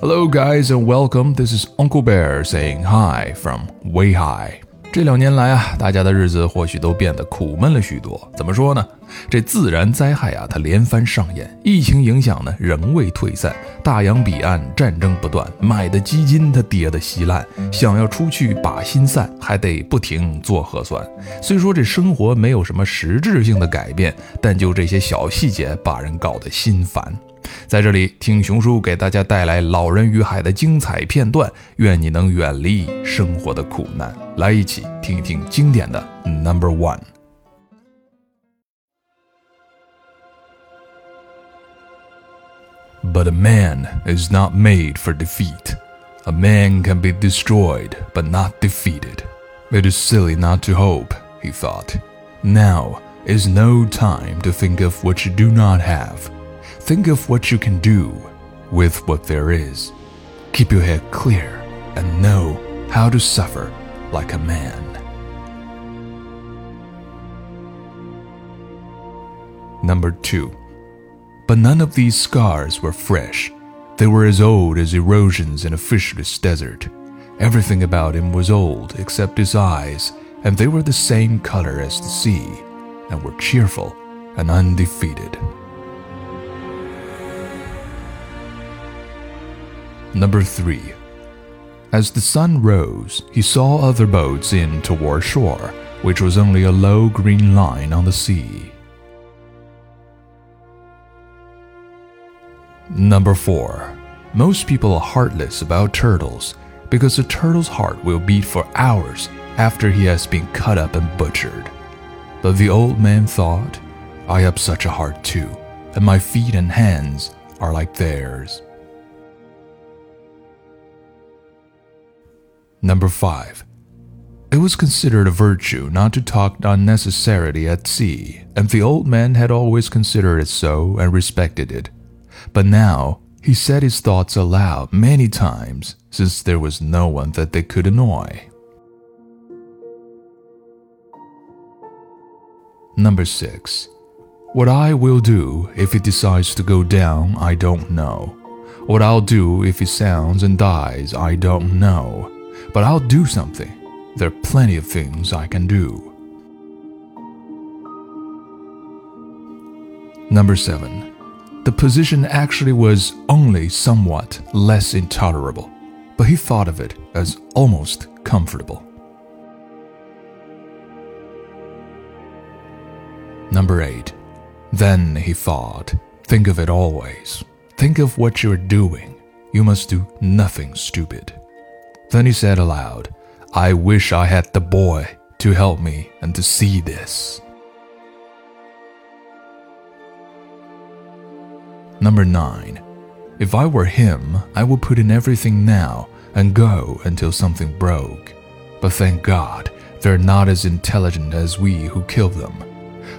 Hello, guys, and welcome. This is Uncle Bear saying hi from way high. 这两年来啊，大家的日子或许都变得苦闷了许多。怎么说呢？这自然灾害啊，它连番上演；疫情影响呢，仍未退散；大洋彼岸战争不断；买的基金它跌得稀烂；想要出去把心散，还得不停做核酸。虽说这生活没有什么实质性的改变，但就这些小细节，把人搞得心烦。在这里，听熊叔给大家带来《老人与海》的精彩片段，愿你能远离生活的苦难。来，一起听一听经典的 Number One。But a man is not made for defeat. A man can be destroyed, but not defeated. It is silly not to hope, he thought. Now is no time to think of what you do not have. Think of what you can do with what there is. Keep your head clear and know how to suffer like a man. Number 2. But none of these scars were fresh. They were as old as erosions in a fishless desert. Everything about him was old except his eyes, and they were the same color as the sea, and were cheerful and undefeated. Number 3. As the sun rose, he saw other boats in toward shore, which was only a low green line on the sea. Number 4. Most people are heartless about turtles because a turtle's heart will beat for hours after he has been cut up and butchered. But the old man thought, I have such a heart too, and my feet and hands are like theirs. Number 5. It was considered a virtue not to talk unnecessarily at sea, and the old man had always considered it so and respected it. But now he said his thoughts aloud many times, since there was no one that they could annoy. Number 6. What I will do if it decides to go down, I don't know. What I'll do if it sounds and dies, I don't know but I'll do something. There are plenty of things I can do. Number 7. The position actually was only somewhat less intolerable, but he thought of it as almost comfortable. Number 8. Then he thought, think of it always. Think of what you're doing. You must do nothing stupid. Then he said aloud, I wish I had the boy to help me and to see this. Number 9. If I were him, I would put in everything now and go until something broke. But thank God, they're not as intelligent as we who kill them,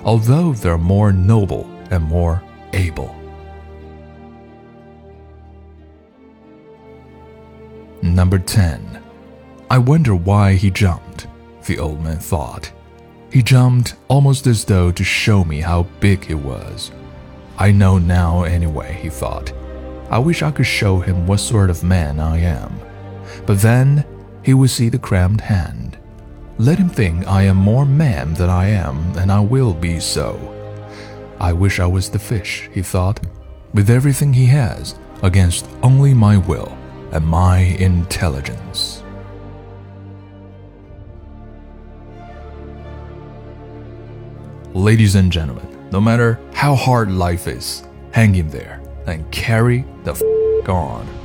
although they're more noble and more able. Number 10. I wonder why he jumped, the old man thought. He jumped almost as though to show me how big he was. I know now anyway, he thought. I wish I could show him what sort of man I am. But then he would see the crammed hand. Let him think I am more man than I am, and I will be so. I wish I was the fish, he thought, with everything he has, against only my will and my intelligence. Ladies and gentlemen, no matter how hard life is, hang in there and carry the f on.